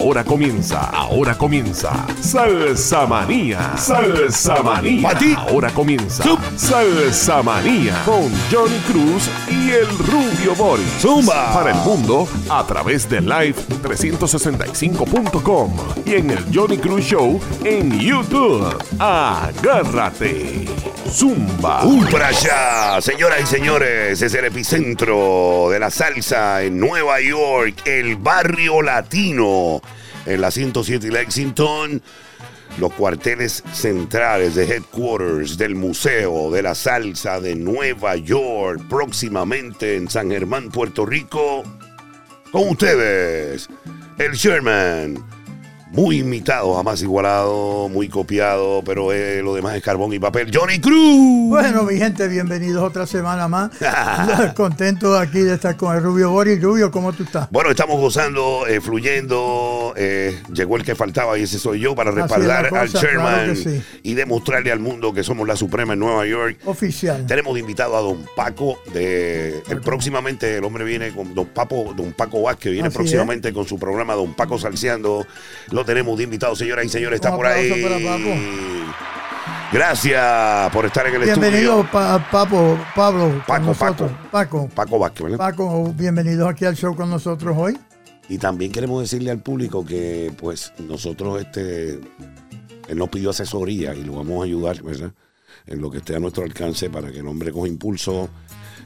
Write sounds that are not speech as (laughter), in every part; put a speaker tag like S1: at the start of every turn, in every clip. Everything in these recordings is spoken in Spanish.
S1: Ahora comienza, ahora comienza. Salsa Manía, Salsa Manía.
S2: Pa' ti.
S1: Ahora comienza Salsa Manía con Johnny Cruz y el Rubio Boris.
S2: Zumba.
S1: Para el mundo a través de live365.com y en el Johnny Cruz Show en YouTube. Agárrate. Zumba.
S2: Ultra ya, señoras y señores, es el epicentro de la salsa en Nueva York, el barrio latino, en la 107 y Lexington, los cuarteles centrales de headquarters del Museo de la Salsa de Nueva York, próximamente en San Germán, Puerto Rico, con ustedes, el Sherman. Muy imitado, jamás igualado, muy copiado, pero eh, lo demás es carbón y papel. Johnny Cruz.
S3: Bueno, mi gente, bienvenidos otra semana más. (laughs) Contento aquí de estar con el Rubio Boris. Rubio, ¿cómo tú estás?
S2: Bueno, estamos gozando, eh, fluyendo. eh, llegó el que faltaba y ese soy yo para respaldar al chairman
S3: claro que sí.
S2: y demostrarle al mundo que somos la suprema en Nueva York.
S3: Oficial.
S2: Tenemos de invitado a Don Paco de el, próximamente el hombre viene con Don Papo, Don Paco Vázquez viene
S3: Así
S2: próximamente con su programa Don Paco Salseando. Lo tenemos de invitado, señoras y señores, está por ahí.
S3: aplauso para Papo.
S2: Gracias por estar en el
S3: Bienvenido,
S2: estudio.
S3: pa- Papo, Pablo,
S2: Paco,
S3: nosotros. Paco.
S2: Paco Vázquez, ¿verdad?
S3: Paco, bienvenidos aquí al show con nosotros hoy.
S2: Y también queremos decirle al público que, pues, nosotros, este, él nos pidió asesoría y lo vamos a ayudar, ¿verdad? En lo que esté a nuestro alcance para que el hombre coja impulso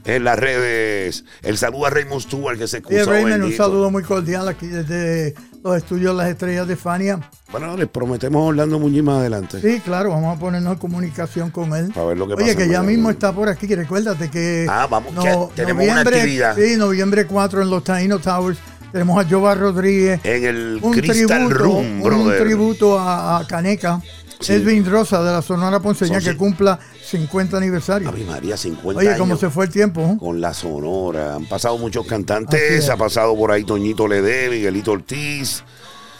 S2: en las redes. El saludo a Raymond Stewart que se
S3: Y
S2: excusó.
S3: Raymond, un saludo muy cordial aquí desde los estudios Las Estrellas de Fania.
S2: Bueno, les prometemos a Orlando Muñiz más adelante.
S3: Sí, claro, vamos a ponernos en comunicación con él.
S2: Para ver lo que
S3: Oye,
S2: pasa
S3: que ya mismo está por aquí, que recuérdate que
S2: Ah, vamos, que tenemos una actividad.
S3: Sí, noviembre 4 en los Taino Towers. Tenemos a Jova Rodríguez.
S2: En el
S3: un
S2: Crystal
S3: tributo,
S2: Room,
S3: un
S2: brother.
S3: tributo a, a Caneca.
S2: Sí.
S3: Edwin Rosa de la Sonora Ponceña
S2: Son
S3: que cumpla 50 aniversario.
S2: Ave María, 50
S3: Oye,
S2: años.
S3: cómo se fue el tiempo. ¿eh?
S2: con la Sonora. Han pasado muchos cantantes.
S3: es.
S2: Ha pasado por ahí Toñito Lede, Miguelito Ortiz,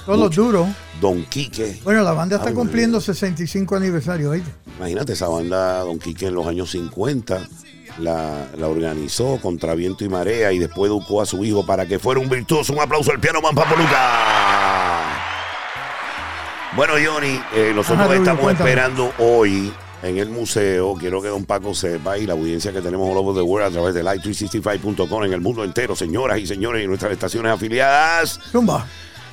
S3: Todos duros.
S2: Don Quique.
S3: Bueno, la banda está
S2: Ave
S3: cumpliendo 65 aniversario. ¿oíste?
S2: Imagínate esa banda, Don Quique, en los años 50. La, la organizó contra viento y marea y después educó a su hijo para que fuera un virtuoso. Un aplauso al piano Man Papoluca. Bueno, Johnny, eh, nosotros
S3: Ajá, Rubio,
S2: estamos
S3: cuéntame.
S2: esperando hoy en el museo. Quiero que Don Paco sepa y la audiencia que tenemos all over the world a través de live365.com en el mundo entero, señoras y señores, y nuestras estaciones afiliadas.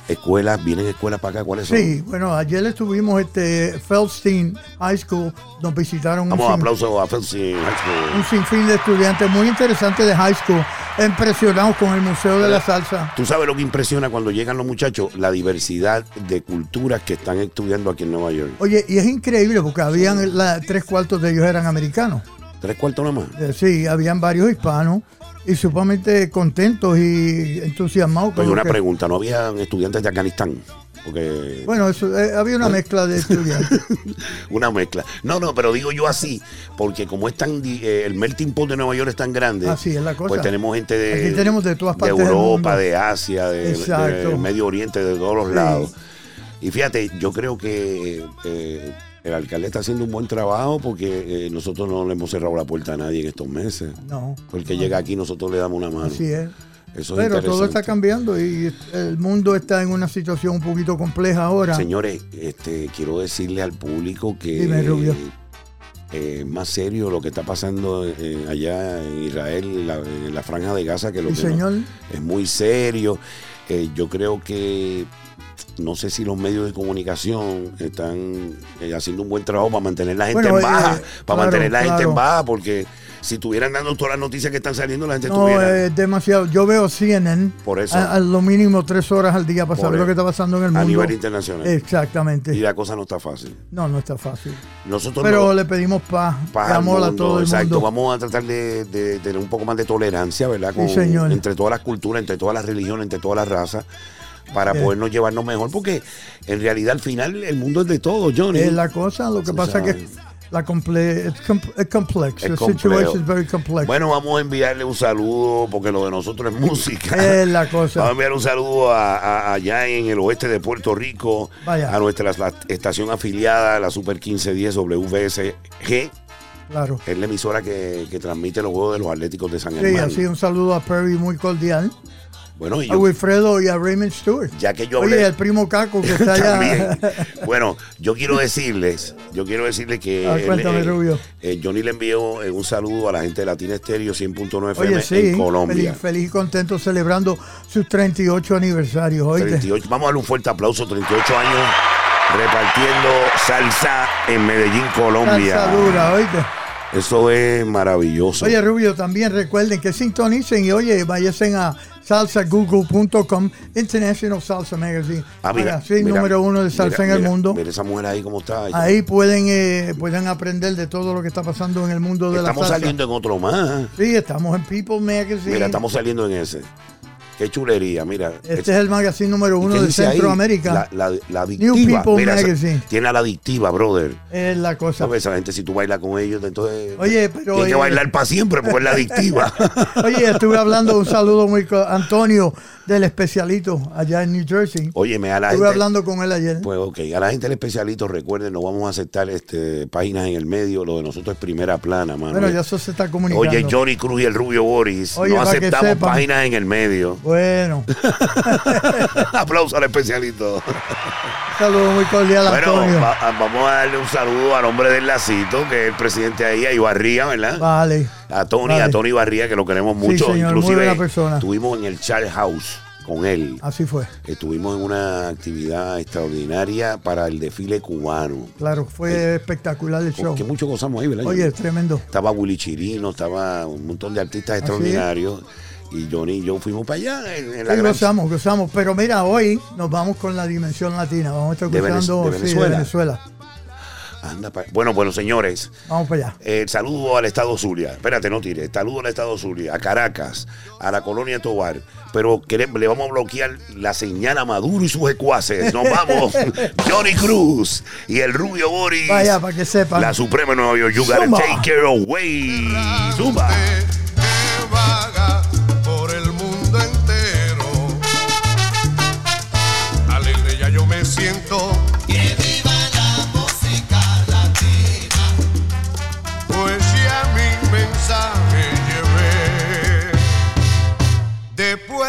S2: Escuelas, vienen escuelas para acá, ¿cuáles son?
S3: Sí, bueno, ayer estuvimos este Feldstein High School. Nos visitaron un,
S2: Vamos,
S3: sin-
S2: aplauso a Felsi High School.
S3: un sinfín de estudiantes muy interesantes de high school, impresionados con el Museo de la Salsa.
S2: Tú sabes lo que impresiona cuando llegan los muchachos, la diversidad de culturas que están estudiando aquí en Nueva York.
S3: Oye, y es increíble porque habían la- tres cuartos de ellos eran americanos.
S2: Tres cuartos nada más.
S3: Eh, Sí, habían varios hispanos y sumamente contentos y entusiasmados. con lo
S2: una
S3: que-
S2: pregunta, ¿no habían estudiantes de Afganistán? Porque
S3: Bueno, eso, eh, había una mezcla de estudiantes. (laughs)
S2: una mezcla. No, no, pero digo yo así, porque como es tan eh, el melting pot de Nueva York es tan grande,
S3: Así es la cosa.
S2: pues tenemos gente de,
S3: Aquí tenemos de todas partes del
S2: Europa, de Asia, de, de Medio Oriente, de todos los
S3: Sí.
S2: lados. Y fíjate, yo creo que eh, el alcalde está haciendo un buen trabajo porque eh, nosotros no le hemos cerrado la puerta a nadie en estos meses.
S3: No.
S2: Porque llega aquí, nosotros le damos una mano.
S3: Así es.
S2: Eso es
S3: Pero todo está cambiando y el mundo está en una situación un poquito compleja ahora.
S2: Señores, este, quiero decirle al público que
S3: Dime, Rubio.
S2: eh, más serio lo que está pasando eh, allá en Israel, en la, en la franja de Gaza, que lo que no-
S3: señor.
S2: es muy serio. Eh, yo creo que no sé si los medios de comunicación están eh, haciendo un buen trabajo para mantener la gente
S3: Bueno,
S2: en baja,
S3: eh,
S2: para
S3: claro,
S2: mantener la gente en baja, porque si estuvieran dando todas las noticias que están saliendo, la gente
S3: No,
S2: estuviera.
S3: es demasiado. Yo veo CNN
S2: Por eso.
S3: a, a lo mínimo tres horas al día para saber lo que está pasando en el
S2: a
S3: mundo.
S2: nivel internacional.
S3: Exactamente.
S2: Y la cosa no está fácil.
S3: No, no está fácil.
S2: Nosotros
S3: Pero
S2: no-
S3: le pedimos paz,
S2: paz
S3: amor a todo el
S2: exacto.
S3: mundo.
S2: Vamos a tratar de, de- de tener un poco más de tolerancia, ¿verdad?
S3: Sí, señor.
S2: Entre todas las culturas, entre todas las religiones, entre todas las razas, para podernos llevarnos mejor, porque en realidad al final el mundo es de todos, Johnny.
S3: Es la cosa, lo que pasa es que la comple com- complex.
S2: Es
S3: The
S2: complejo.
S3: situation is very complex.
S2: Bueno, vamos a enviarle un saludo, porque lo de nosotros es música.
S3: es la
S2: Vamos a
S3: cosa.
S2: enviar un saludo a, a- allá en el oeste de Puerto Rico,
S3: Vaya.
S2: a nuestra la estación afiliada, la Super 1510 WVSG.
S3: Claro.
S2: Es la emisora que, que transmite los juegos de los Atléticos de San
S3: Sí,
S2: Germán.
S3: así un saludo a Perry muy cordial.
S2: Bueno, y
S3: A Wilfredo y a Raymond Stewart.
S2: ya que yo hablé...
S3: Oye, el primo Caco que (laughs) está allá. (laughs)
S2: Bueno, yo quiero decirles, yo quiero decirles que
S3: cuéntame, Rubio.
S2: eh, Johnny le envió eh, un saludo a la gente de Latina Estéreo 100.9 FM
S3: Oye, sí,
S2: en Colombia.
S3: feliz, feliz y contento celebrando sus 38 aniversarios.
S2: 38, vamos a darle un fuerte aplauso, 38 años repartiendo salsa en Medellín, Colombia.
S3: Salsa dura, oíste.
S2: Eso es maravilloso.
S3: Oye, Rubio, también recuerden que sintonicen y oye, váyanse a salsagoogle.com, International Salsa Magazine.
S2: Ah, mira, mira,
S3: número uno de salsa
S2: mira,
S3: en el mundo.
S2: Mira esa mujer ahí cómo está.
S3: Ahí pueden, eh, pueden aprender de todo lo que está pasando en el mundo de
S2: estamos
S3: la salsa.
S2: saliendo en otro más.
S3: Sí, estamos en People Magazine.
S2: Mira, estamos saliendo en ese. Qué chulería, mira.
S3: Este es el magazine número
S2: ¿Y
S3: uno de? Centroamérica.
S2: La, la, la adictiva.
S3: People
S2: Mira, esa-
S3: Magazine.
S2: tiene a la adictiva, brother.
S3: Es la cosa.
S2: ¿Sabes? Esa gente, si tú bailas con ellos, entonces.
S3: Oye, pero,
S2: Tienes que
S3: eh,
S2: bailar para siempre porque es la adictiva. (laughs)
S3: Oye, estuve hablando, un saludo muy Antonio del especialito allá en New Jersey.
S2: Óyeme, a la
S3: Estuve
S2: gente.
S3: hablando con él ayer.
S2: Pues ok, a la gente del especialito, recuerden, no vamos a aceptar este, páginas en el medio, lo de nosotros es primera plana, mano.
S3: bueno, ya eso se está comunicando.
S2: Oye, Johnny Cruz y el Rubio Boris,
S3: Oye,
S2: no aceptamos páginas en el medio.
S3: Bueno, (laughs)
S2: Aplauso al especialito.
S3: un saludo muy cordial a
S2: Bueno,
S3: Antonio.
S2: va- vamos a darle un saludo al hombre del lacito, que es el presidente ahí, a Ibarría, ¿verdad?
S3: Vale.
S2: A Tony, a Tony Barría, que lo queremos
S3: Sí,
S2: mucho.
S3: señor, muy
S2: Inclusive estuvimos en el Charles House con él.
S3: Así fue.
S2: Estuvimos en una actividad extraordinaria para el desfile cubano.
S3: Claro, fue espectacular el show.
S2: Que mucho gozamos ahí, ¿verdad?
S3: Oye, es tremendo.
S2: Estaba Willy Chirino, estaba un montón de artistas
S3: es.
S2: extraordinarios. Y Johnny y yo fuimos para allá. En, en la
S3: Sí,
S2: gran-
S3: gozamos, gozamos. Pero mira, hoy nos vamos con la dimensión latina. Vamos a estar
S2: De Venez-
S3: gozando
S2: de
S3: sí, de
S2: Venezuela.
S3: Venezuela.
S2: Anda pa- Bueno, bueno, señores.
S3: Vamos para allá.
S2: Eh, saludo al Estado Zulia. Espérate, no tires. Saludo al Estado Zulia, a Caracas, a la colonia Tobar. Pero queremos- le vamos a bloquear la señal a Maduro y sus ecuaces. Nos vamos. (laughs) Johnny Cruz y el Rubio Boris.
S3: Vaya, para que sepan.
S2: La Suprema Nueva York. You gotta
S3: Zumba.
S2: take care away. Zumba.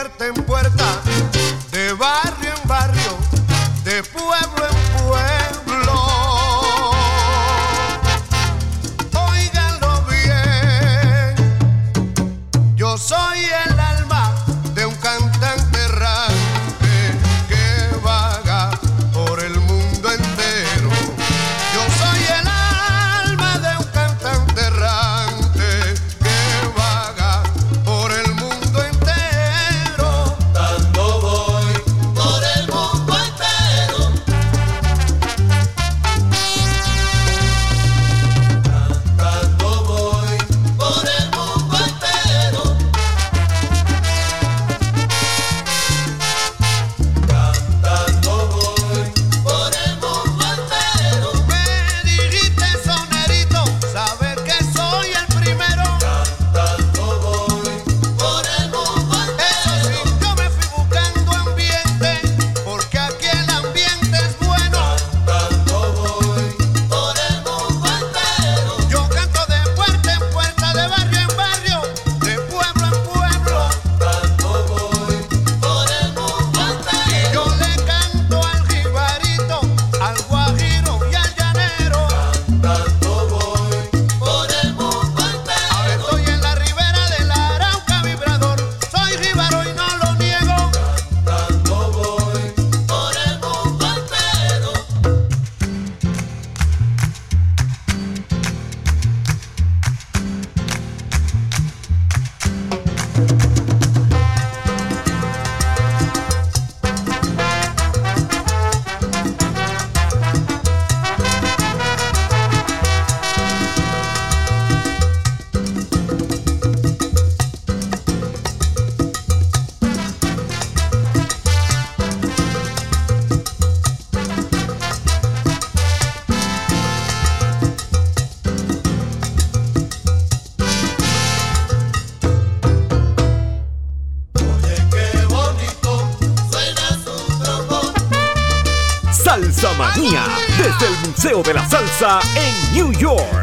S4: Puerta en puerta, En
S1: New York.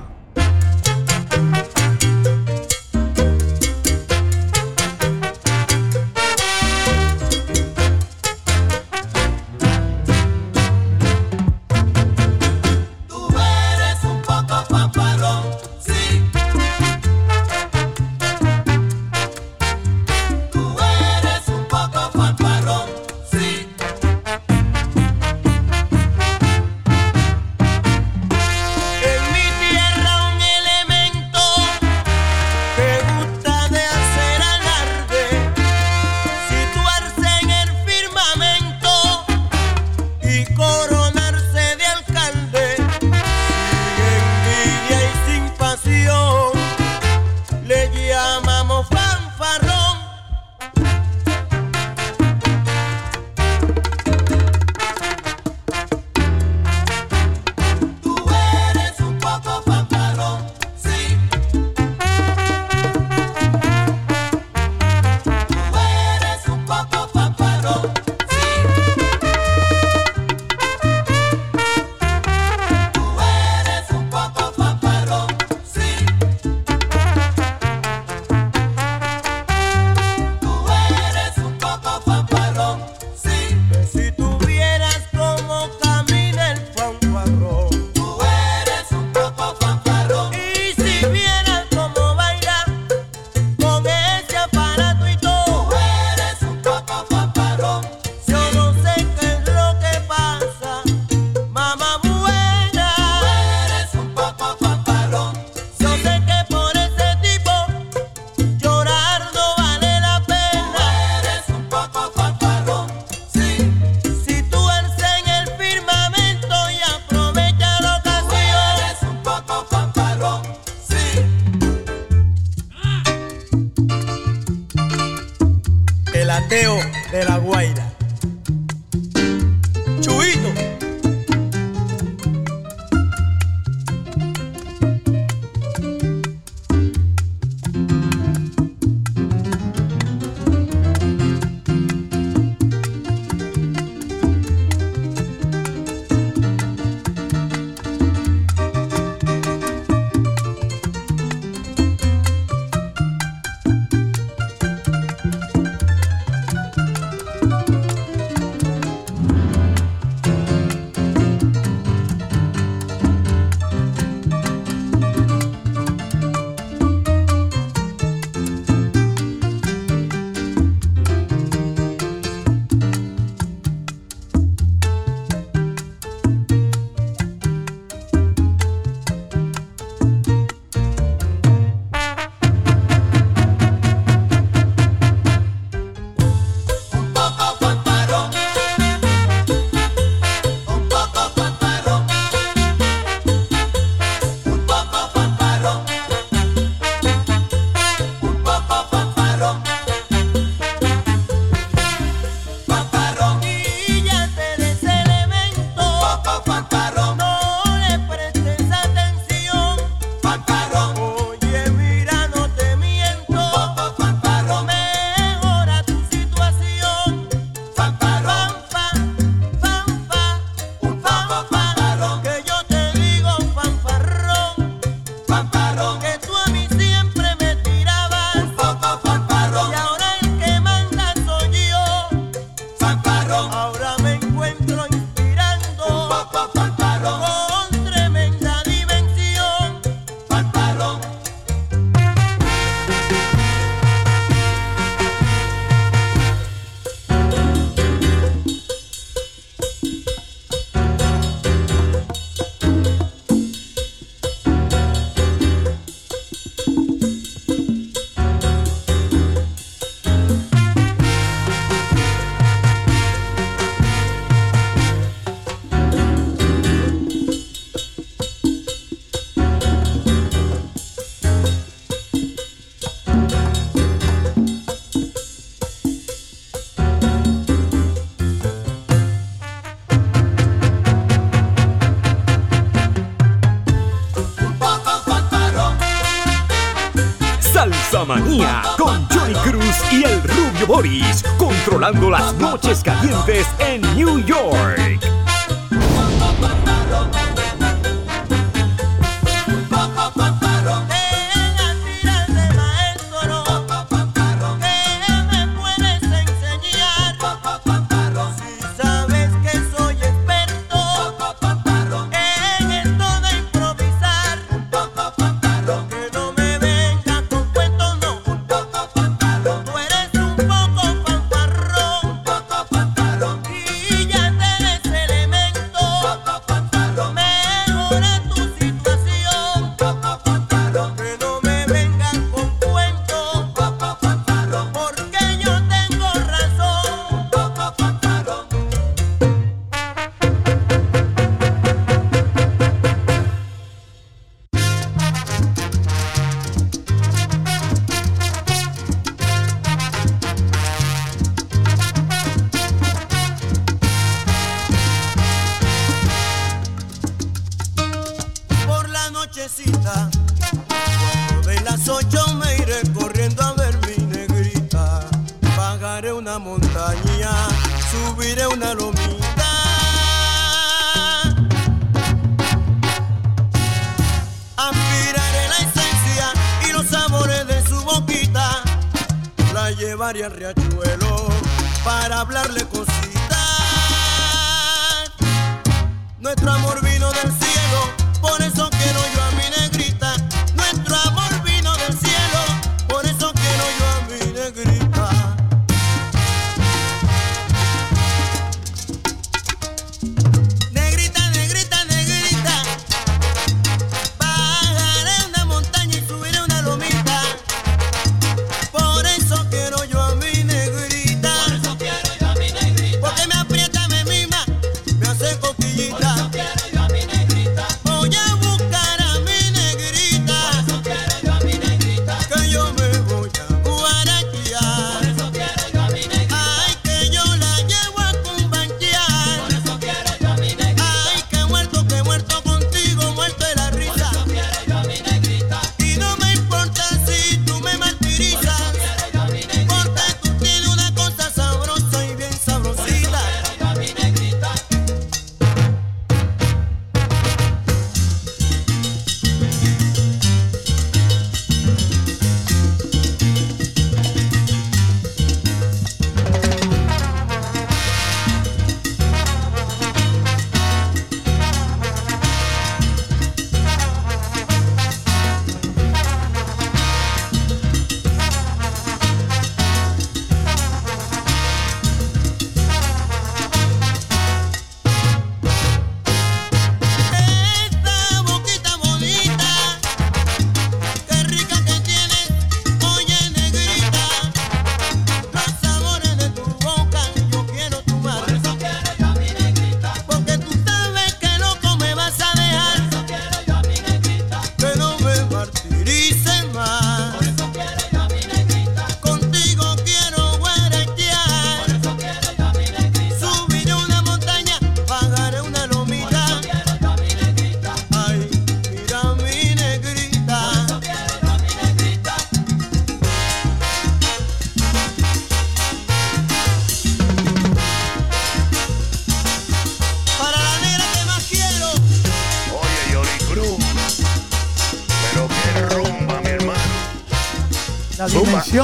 S5: Controlando las noches calientes en New York.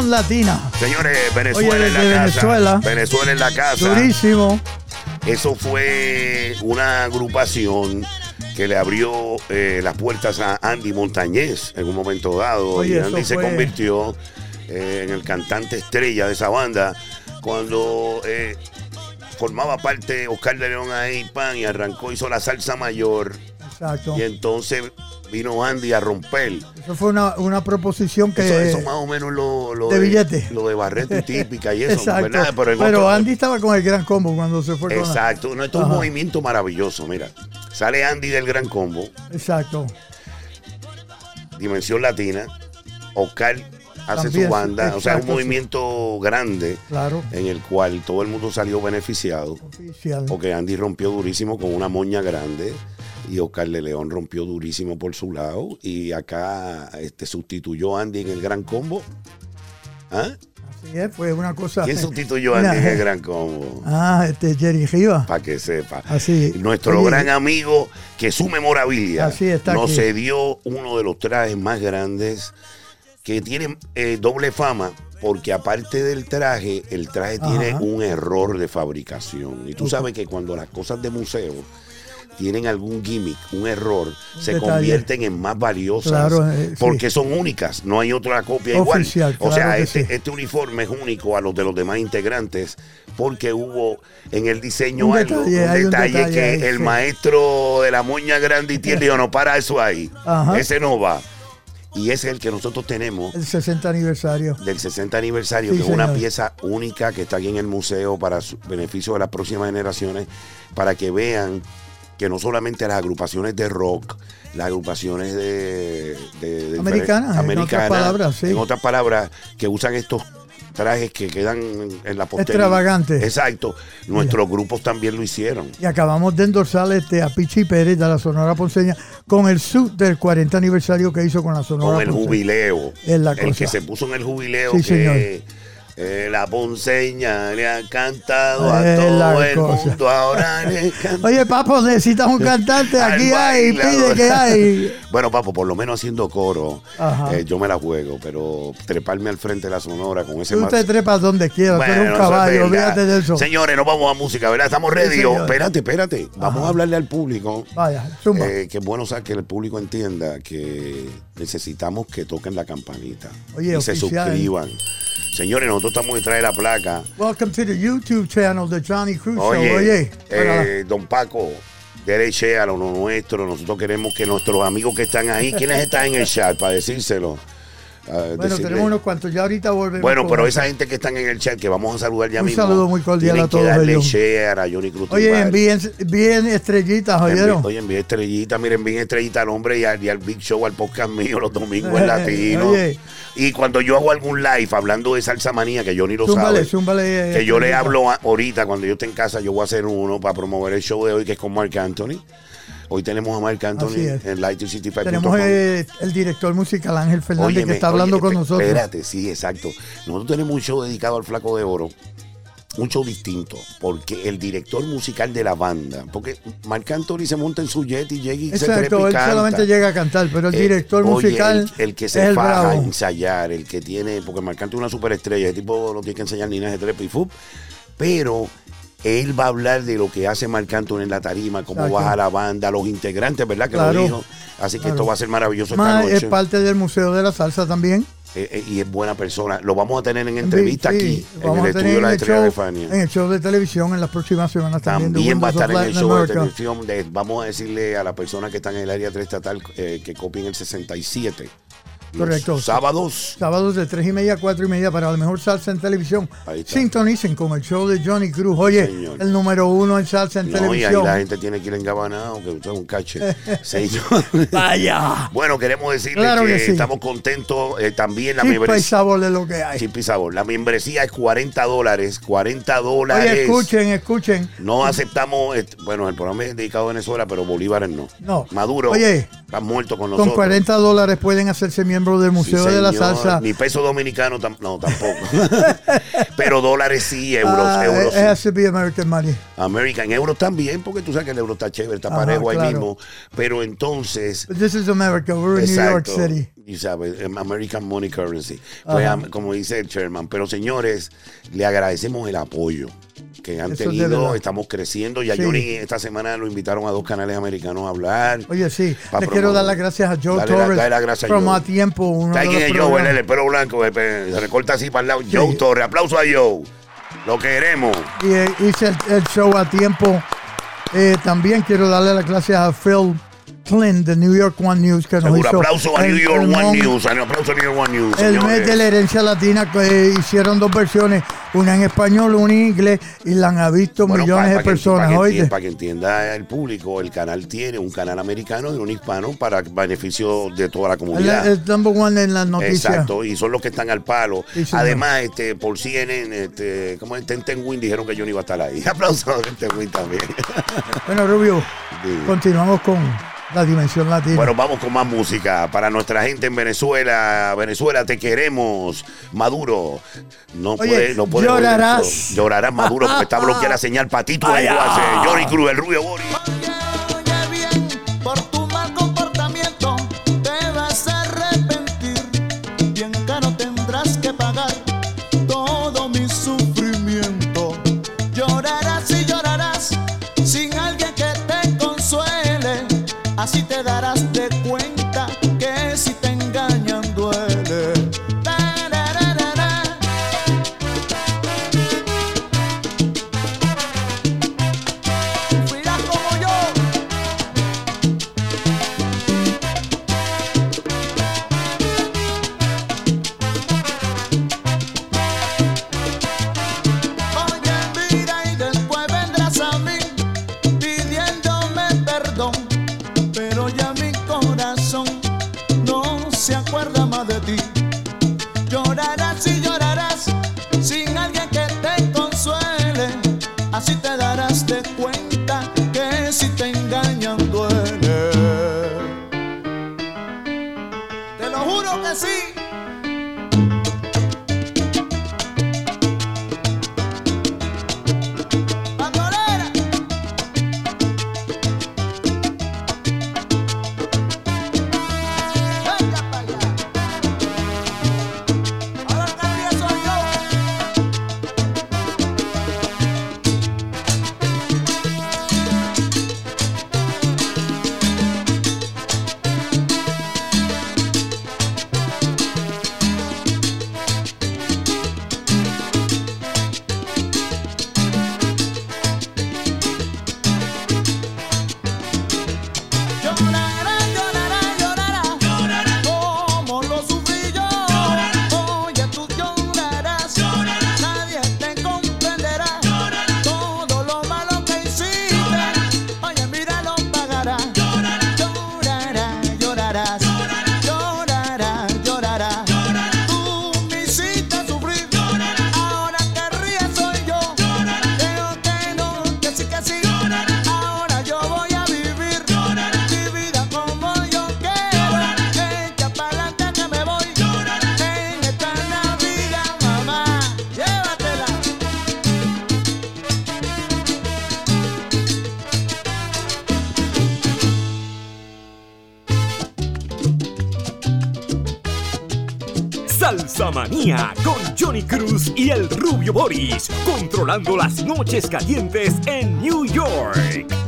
S3: Latina.
S2: Señores, Venezuela en la casa.
S3: Venezuela.
S2: Venezuela en la casa.
S3: Durísimo.
S2: Eso fue una agrupación que le abrió eh, las puertas a Andy Montañez en un momento dado. y Andy se convirtió eh, en el cantante estrella de esa banda cuando eh, formaba parte Oscar de León ahí, pan, y arrancó, hizo la salsa mayor.
S3: Exacto.
S2: Y entonces vino Andy a romper.
S3: Eso fue una, proposición que.
S2: Eso, más o menos lo,
S3: de, billete.
S2: Lo de Barreto y típica y eso,
S3: Exacto. Pero, Andy estaba con el gran combo cuando se fue
S2: Exacto. No, esto es un movimiento maravilloso. Mira, sale Andy del gran combo.
S3: Exacto.
S2: Dimensión Latina. Oscar hace su banda. o sea, es un movimiento grande.
S3: Claro.
S2: En el cual todo el mundo salió beneficiado.
S3: Oficial.
S2: Porque Andy rompió durísimo con una moña grande y Oscar de León rompió durísimo por su lado y acá este, sustituyó a Andy en el gran combo. ¿Ah?
S3: Sí, eh, fue una cosa.
S2: ¿Quién sustituyó a Andy en el Gran Combo?
S3: Ah, este Jerry Rivas.
S2: Para que sepa.
S3: Así.
S2: Nuestro
S3: Oye,
S2: gran amigo, que su memorabilia
S3: Así está
S2: nos cedió uno de los trajes más grandes que tiene eh, doble fama. Porque aparte del traje, el traje tiene un error de fabricación. Y tú sabes que cuando las cosas de museo tienen algún gimmick, un error, se
S3: detalle.
S2: convierten en más valiosas
S3: Claro, eh, sí.
S2: porque son únicas, no hay otra copia
S3: Oficial,
S2: igual. O sea,
S3: claro
S2: este,
S3: sí.
S2: este uniforme es único a los de los demás integrantes porque hubo en el diseño
S3: Un
S2: algo,
S3: detalle,
S2: un detalle que
S3: ahí,
S2: el
S3: sí.
S2: maestro de la moña grande y tierna dijo, no para eso ahí,
S3: Ajá.
S2: ese no va. Y ese es el que nosotros tenemos
S3: El 60 aniversario.
S2: del 60 aniversario,
S3: Sí,
S2: que es una pieza única que está aquí en el museo para su beneficio de las próximas generaciones, para que vean que no solamente las agrupaciones de rock, las agrupaciones de, de- de
S3: Americanas, en
S2: americanas,
S3: otras palabras, sí.
S2: en otras palabras, que usan estos trajes que quedan en, en la posteridad.
S3: Extravagantes.
S2: Exacto. Nuestros grupos también lo hicieron.
S3: Y acabamos de endosar este, a Pichi Pérez de la Sonora Ponceña con el suit del 40 aniversario que hizo con la Sonora
S2: Con el
S3: Ponceña.
S2: jubileo.
S3: Es la
S2: el que se puso en el jubileo
S3: Sí,
S2: que eh, la ponceña le ha cantado a
S3: Es
S2: todo el
S3: cosa.
S2: mundo. Ahora le (laughs) canta.
S3: Oye, papo, necesitas un cantante. Aquí hay, pide que hay. (laughs)
S2: Bueno, papo, por lo menos haciendo coro, eh, yo me la juego, pero treparme al frente de la sonora con ese
S3: Tú
S2: ma-
S3: te trepas donde quieras, tú eres
S2: Bueno,
S3: un caballo,
S2: verdad.
S3: olvídate de eso.
S2: Señores, nos vamos a música, ¿verdad? Estamos ready.
S3: Sí,
S2: espérate, espérate. Vamos a hablarle al público.
S3: Vaya, zumba.
S2: Eh, que es bueno saber que el público entienda que necesitamos que toquen la campanita
S3: Oye,
S2: y se suscriban. Señores, nosotros estamos detrás de la placa.
S3: Welcome to the YouTube channel de Johnny Cruz
S2: Oye,
S3: Show. Oye,
S2: eh, don Paco, dereche a lo nuestro. Nosotros queremos que nuestros amigos que están ahí, ¿quiénes están en el chat para decírselo?
S3: Bueno,
S2: decirle-
S3: tenemos unos cuantos. Ya ahorita volvemos.
S2: Bueno, pero
S3: eso.
S2: esa gente que están en el chat, que vamos a saludar ya
S3: Un
S2: mismo.
S3: saludo muy cordial
S2: tienen
S3: a todos
S2: que darle
S3: ellos.
S2: share a Johnny Cruz.
S3: Oye, envíen, envíen estrellitas, ¿oyeron?
S2: Oye, envíe estrellita, miren, envíen estrellita al hombre y al, y al Big Show, al podcast mío los domingos en (laughs) latino.
S3: Oye.
S2: Y cuando yo hago algún live hablando de salsa manía, que Johnny lo
S3: Zúmbale,
S2: sabe,
S3: zúmbale.
S2: que yo le hablo a- ahorita, cuando yo esté en casa, yo voy a hacer uno para promover el show de hoy, que es con Mark Anthony. Hoy tenemos a Mark Anthony
S3: es.
S2: en Light to City
S3: Tenemos el director musical Ángel Fernández
S2: Óyeme,
S3: que está hablando
S2: oye,
S3: con nosotros.
S2: Espérate, sí, exacto. Nosotros tenemos un show dedicado al Flaco de Oro. Un show distinto, porque el director musical de la banda, porque Marc Anthony se monta en su jet y llega y se
S3: Exacto,
S2: y
S3: él
S2: canta.
S3: solamente llega a cantar, pero el
S2: Eh,
S3: director
S2: oye,
S3: musical
S2: el, el que
S3: es
S2: se faja a ensayar, el que tiene, porque Marc Anthony es una superestrella, el tipo no tiene que enseñar ni nada de trepa y fup, pero él va a hablar de lo que hace Marc Anthony en la tarima, cómo
S3: Exacto.
S2: baja la banda, los integrantes, ¿verdad? Que
S3: Claro.
S2: lo dijo. Así que
S3: Claro.
S2: esto va a ser maravilloso esta
S3: Más,
S2: noche.
S3: es parte del Museo de la Salsa también.
S2: Eh, eh, y es buena persona. Lo vamos a tener en entrevista
S3: Sí,
S2: aquí, en el estudio de la Estrella de Fania.
S3: En el show de televisión en las próximas semanas también.
S2: También va a estar en el show de televisión. de- vamos a decirle a la persona que está en el área 3 estatal eh, que copien el 67.
S3: Correcto.
S2: Sábados.
S3: Sábados de 3 y media a 4 y media para la mejor salsa en televisión.
S2: Ahí está.
S3: Sintonicen con el show de Johnny Cruz. Oye,
S2: Señor.
S3: el número uno en salsa en
S2: No, y ahí
S3: televisión.
S2: la gente tiene que ir engabanado, que usted es un cache. (laughs) Señor.
S3: Vaya.
S2: bueno, queremos decirle
S3: Claro
S2: que,
S3: que sí.
S2: estamos contentos. eh, también la
S3: Chispa y
S2: membresía.
S3: sabor de lo que hay.
S2: Chip y sabor. La membresía es 40 dólares. 40 dólares.
S3: Oye, escuchen, escuchen.
S2: No aceptamos, eh, bueno, el programa es dedicado a Venezuela, pero Bolívares no.
S3: No.
S2: Maduro
S3: Oye,
S2: está muerto con nosotros.
S3: Con 40 dólares pueden hacerse miembros del
S2: Sí,
S3: Museo de la. Salsa.
S2: Ni peso dominicano, tam- no, tampoco. (laughs) pero dólares sí, euros,
S3: Ah,
S2: euros
S3: it
S2: sí.
S3: to be American money.
S2: American, euros también, porque tú sabes que el euro está chévere, está
S3: Ajá,
S2: parejo ahí
S3: claro.
S2: mismo. Pero entonces,
S3: But this is America. We're in New York
S2: exacto,
S3: City.
S2: y sabes, em, American Money Currency. Pues, como dice el chairman. Pero señores, le agradecemos el apoyo que han
S3: Eso
S2: tenido. Estamos creciendo. Ya
S3: Sí.
S2: Johnny esta semana lo invitaron a dos canales americanos a hablar.
S3: Oye, sí. Le quiero dar las gracias a Joe
S2: Dale
S3: Torres.
S2: dale las gracias a Joe.
S3: a tiempo. Uno
S2: ¿Sabes quién es Joe? el pelo blanco, eh, se recorta así para el lado. Joe Torres, aplauso a Joe. Lo queremos.
S3: y eh, hice el, el show a tiempo. Eh, también quiero darle las gracias a Phil Flynn de New York One News que nos hizo
S2: aplauso a New York One
S3: mon-
S2: News. Un aplauso a New York One News.
S3: El mes de la herencia latina que hicieron dos versiones, una en español, una en inglés, y la han visto
S2: Bueno,
S3: millones de
S2: que-
S3: personas.
S2: Para que, para que entienda el público, el canal tiene un canal americano y un hispano para beneficio de toda la comunidad.
S3: el number one en las noticias.
S2: Exacto, y son los que están al palo.
S3: Sí.
S2: Además, este, por CNN, este, como en Ten Win dijeron que yo no iba a estar ahí. (laughs) Aplausos a Ten Win también.
S3: Bueno, Rubio,
S2: Sí.
S3: continuamos con la dimensión latina.
S2: Bueno, vamos con más música. Para nuestra gente en Venezuela, Venezuela, te queremos. Maduro, no puede, no puede.
S3: Llorarás.
S2: Llorarás, Maduro, porque está bloqueada la señal. Patito de ah. Johnny Cruz, el rubio Boris.
S6: así te darás Y el
S5: rubio Boris, controlando las noches calientes en New York.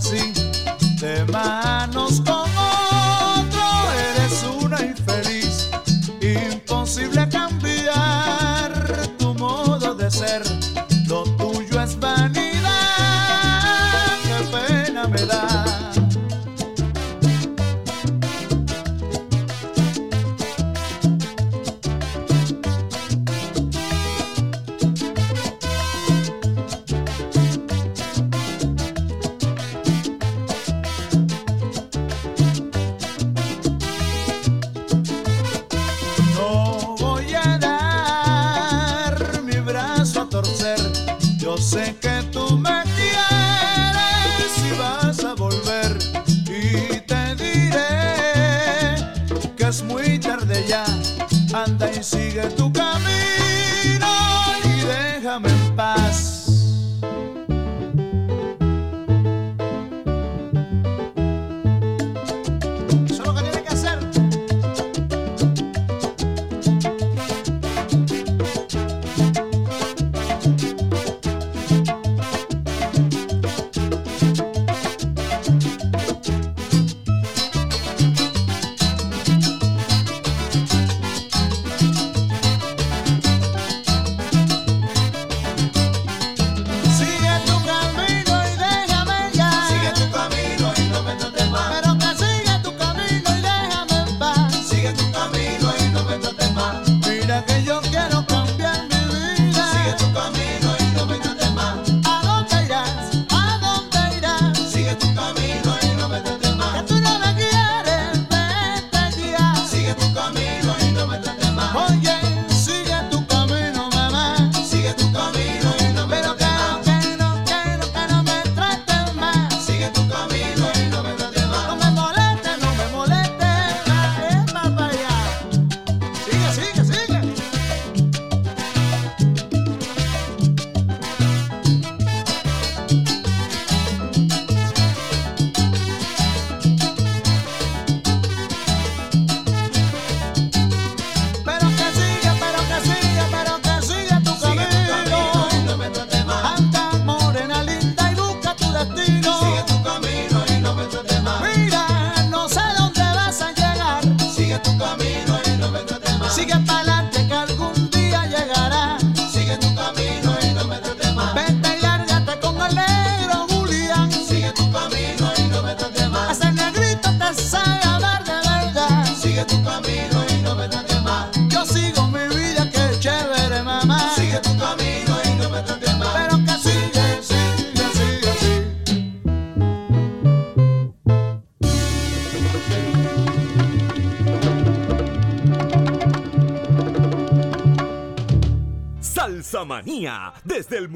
S5: assim.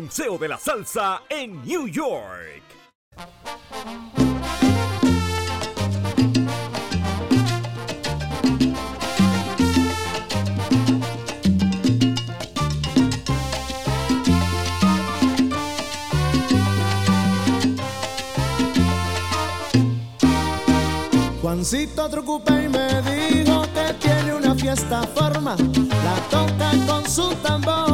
S5: Museo de la Salsa en New York.
S6: Juancito Trucupé y me dijo que tiene una fiesta forma, la toca con su
S7: tambor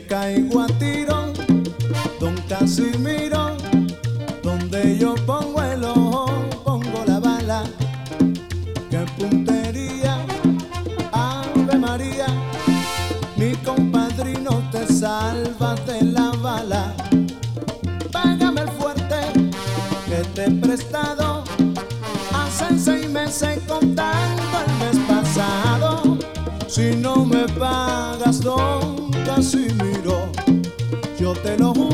S6: Caigo a tiro, don Casimiro, donde yo pongo el ojo, pongo la bala. Qué puntería, Ave María, mi compadrino te salva don Casimiro, yo te lo juro,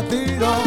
S6: tiro.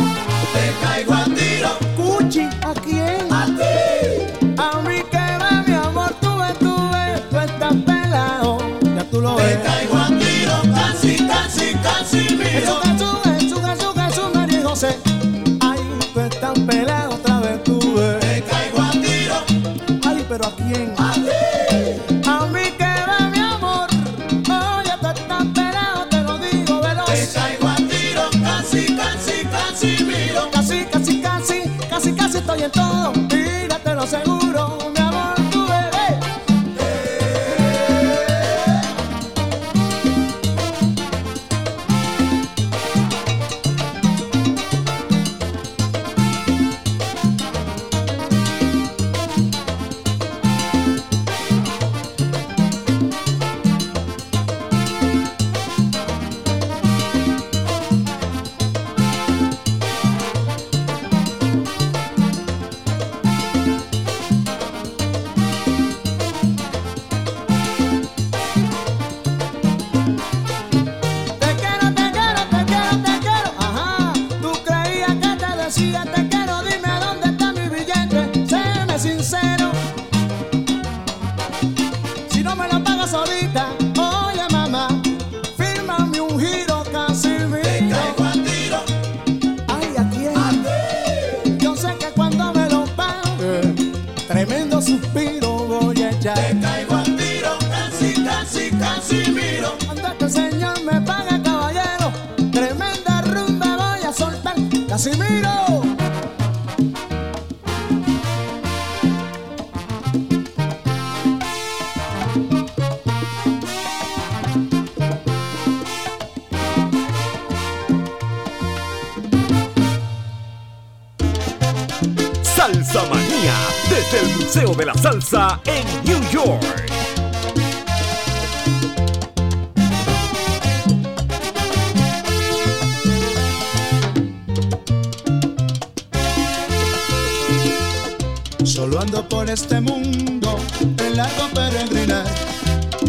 S6: Solo ando por este mundo en largo peregrinar.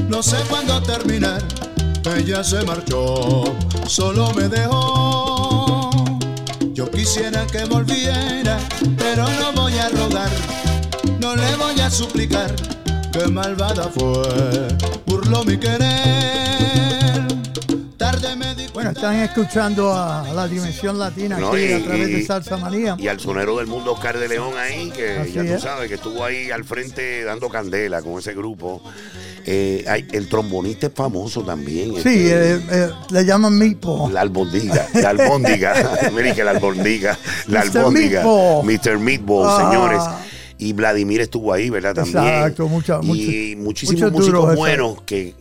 S6: No sé cuándo terminar. Ella se marchó, solo me dejó. Yo quisiera que volviera, pero no voy a rogar. No le voy a suplicar. Qué malvada fue, burló mi querer.
S3: Están escuchando a la Dimensión Latina
S2: No,
S3: aquí
S2: y-
S3: a través
S2: y-
S3: de Salsa Manía.
S2: Y al sonero del mundo Oscar de León ahí, que
S3: Así
S2: ya tú
S3: es.
S2: sabes, que estuvo ahí al frente dando candela con ese grupo. Eh, hay- el trombonista es famoso también.
S3: Sí,
S2: este,
S3: eh, eh, le llaman Meatball.
S2: La albondiga, la albóndiga. (laughs) (laughs) Mire que la albondiga, la
S3: Mr.
S2: albóndiga.
S3: Meatball.
S2: Mr. Meatball,
S3: Ah.
S2: señores. Y Vladimir estuvo ahí, ¿verdad? También.
S3: Exacto, mucha-
S2: y muchísimos músicos buenos que,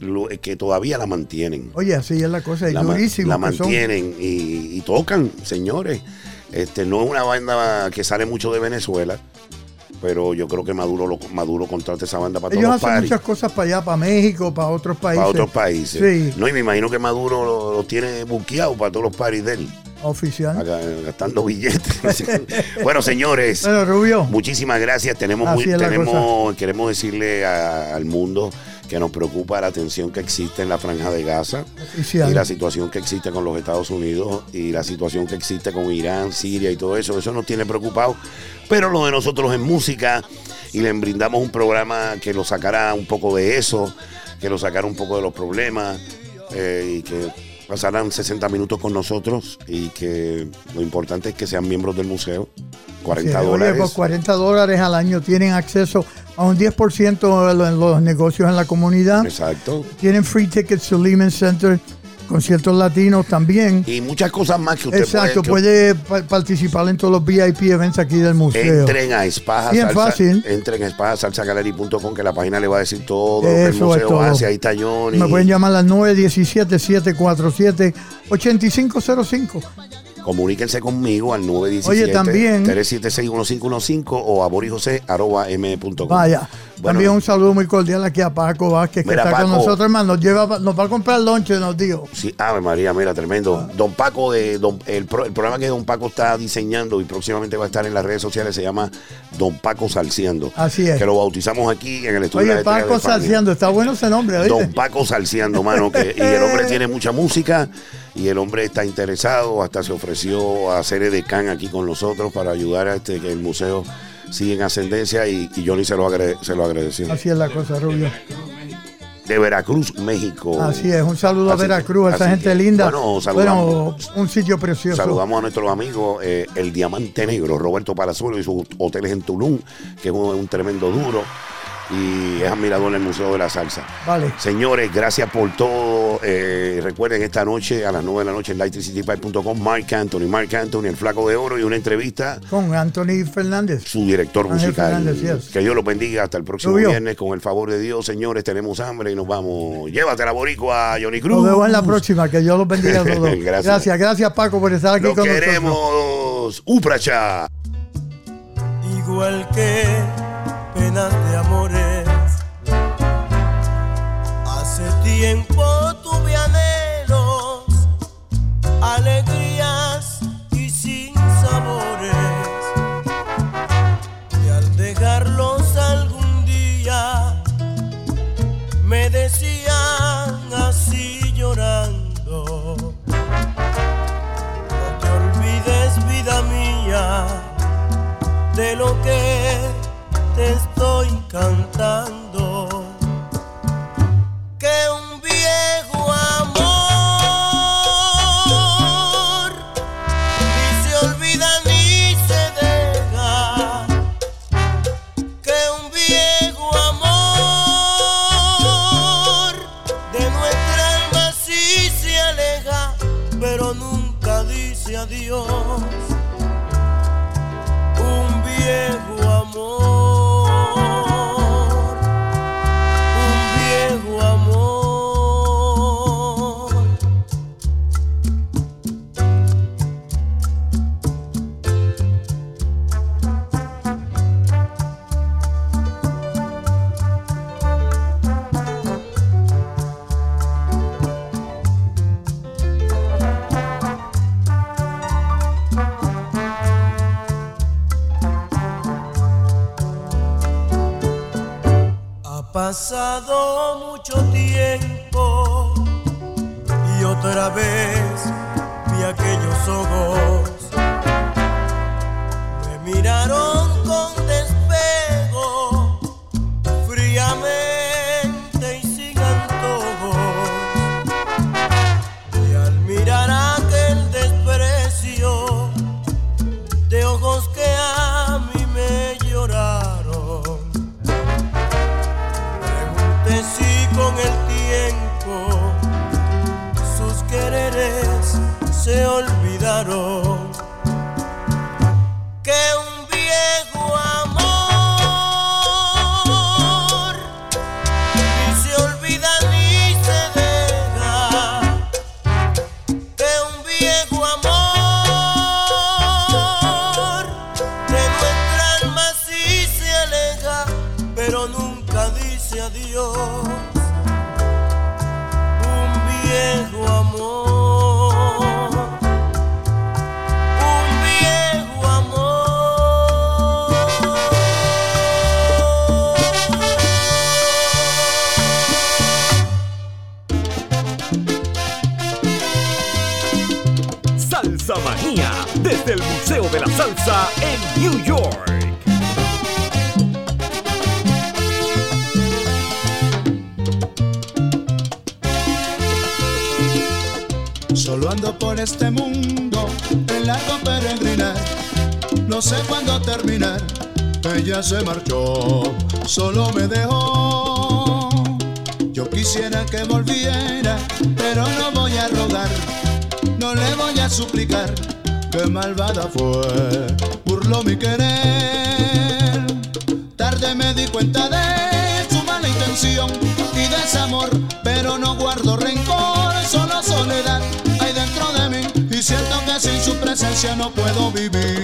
S2: todavía la mantienen.
S3: Oye, así es la cosa, y
S2: la,
S3: durísimo.
S2: la mantienen y, y tocan, señores. Este, no es una banda que sale mucho de Venezuela, pero yo creo que Maduro lo, Maduro contrata esa banda para
S3: Ellos
S2: todos los
S3: hacen
S2: paris,
S3: muchas cosas para allá, para México, para otros países.
S2: para otros países.
S3: Sí,
S2: No, y me imagino que Maduro lo, lo tiene buqueado para todos los paris de él,
S3: oficial.
S2: acá, gastando billetes. (laughs) bueno, señores.
S3: Bueno, Rubio,
S2: Muchísimas gracias. Tenemos muy- tenemos, queremos decirle a- al mundo que nos preocupa la tensión que existe en la franja de Gaza
S3: oficial.
S2: y la situación que existe con los Estados Unidos y la situación que existe con Irán, Siria y todo eso. Eso nos tiene preocupados. Pero lo de nosotros es música y le brindamos un programa que lo sacará un poco de eso, que lo sacará un poco de los problemas eh, y que pasarán 60 minutos con nosotros y que lo importante es que sean miembros del museo. 40
S3: Sí, oye,
S2: dólares.
S3: por 40 dólares al año tienen acceso a un 10% en lo- en los negocios en la comunidad.
S2: Exacto.
S3: Tienen free tickets to Lehman Center, conciertos latinos también.
S2: Y muchas cosas más que usted
S3: Exacto,
S2: puede. que
S3: puede pa- participar en todos los VIP events aquí del museo.
S2: Entren a Espaja
S3: Bien
S2: Salsa.
S3: fácil.
S2: Entren a espajasalsagallery.com que la página le va a decir todo lo que el museo hace. Ahí está Johnny.
S3: Me pueden llamar al 917-747-8505.
S2: Comuníquense conmigo al 917
S3: Oye, también-
S2: 376-1515 o a borijose.m.com.
S3: Vaya.
S2: Bueno,
S3: también un saludo muy cordial aquí a Paco Vázquez, que está con
S2: Paco.
S3: nosotros, hermano. Nos, lleva, nos va a comprar lonche, nos dijo.
S2: Sí, Ave María, mira, tremendo. Don Paco, de Don- el, pro- el programa que Don Paco está diseñando y próximamente va a estar en las redes sociales se llama Don Paco Salciando.
S3: Así es.
S2: Que lo bautizamos aquí en el estudio. de
S3: Oye, Paco
S2: de Familia.
S3: Salciando, está bueno ese nombre, ¿oíste?
S2: Don Paco Salciando, mano. Que, y el hombre (laughs) tiene mucha música y el hombre está interesado. Hasta se ofreció a ser edecán aquí con nosotros para ayudar a este que el museo siga en ascendencia y, y Johnny se lo, agrade- se lo agradeció.
S3: Así es la cosa, Rubio.
S2: De Veracruz, México.
S3: Así es, un saludo a
S2: Así
S3: Veracruz, a esa gente
S2: que,
S3: linda.
S2: bueno,
S3: un sitio precioso.
S2: Saludamos a nuestros amigos, eh, el Diamante Negro, Roberto Palazuelo y sus hoteles en Tulum, que es un, un tremendo duro y es admirador del Museo de la Salsa.
S3: Vale.
S2: Señores, gracias por todo. Eh, recuerden esta noche a las 9 de la noche en lightricitypipe.com, Mark Anthony, Mark Anthony, el flaco de oro y una entrevista
S3: Con Anthony Fernández.
S2: su director
S3: Ángel
S2: musical.
S3: Fernández, yes.
S2: Que Dios lo bendiga hasta el próximo viernes. Con el favor de Dios, señores, tenemos hambre y nos vamos. Llévate la boricua, Johnny Cruz.
S3: Nos vemos en la próxima, que Dios los bendiga a (laughs) todos.
S2: Gracias.
S3: gracias, gracias Paco por estar aquí
S2: Lo
S3: con
S2: queremos. Upracha.
S5: igual que penas de amores. Hace tiempo tuve anhelos, alegrías se olvidaron.
S6: ella se marchó, solo me dejó. Yo quisiera que volviera, pero no voy a rogar, no le voy a suplicar. Qué malvada fue, burló mi querer. Tarde me di cuenta de su mala intención y desamor, pero no guardo rencor, solo soledad hay dentro de mí y siento que sin su presencia no puedo vivir.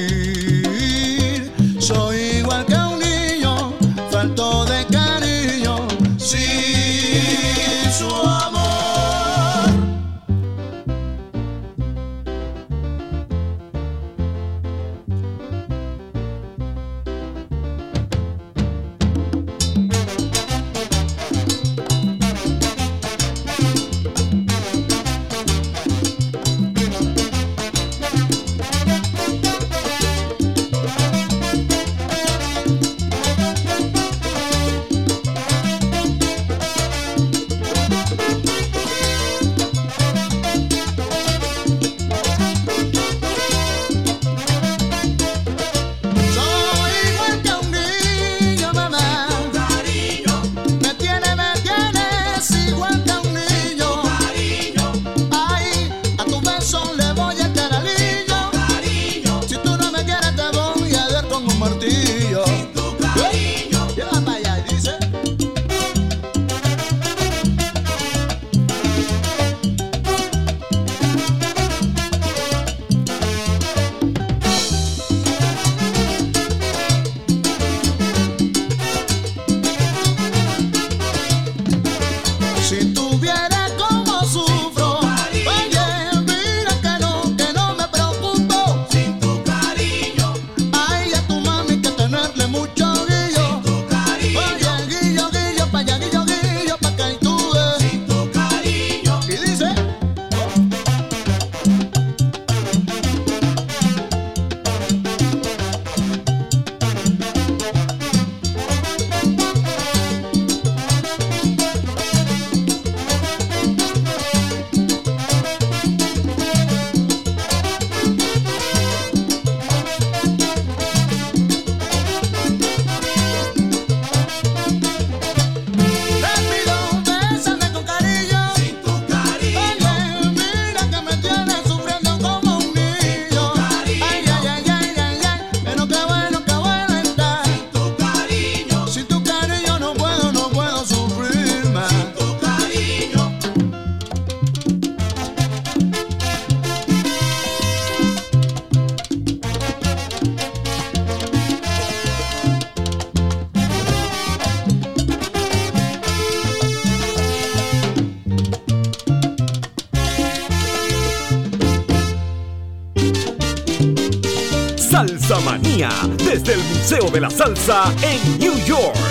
S6: de
S8: la salsa en New York.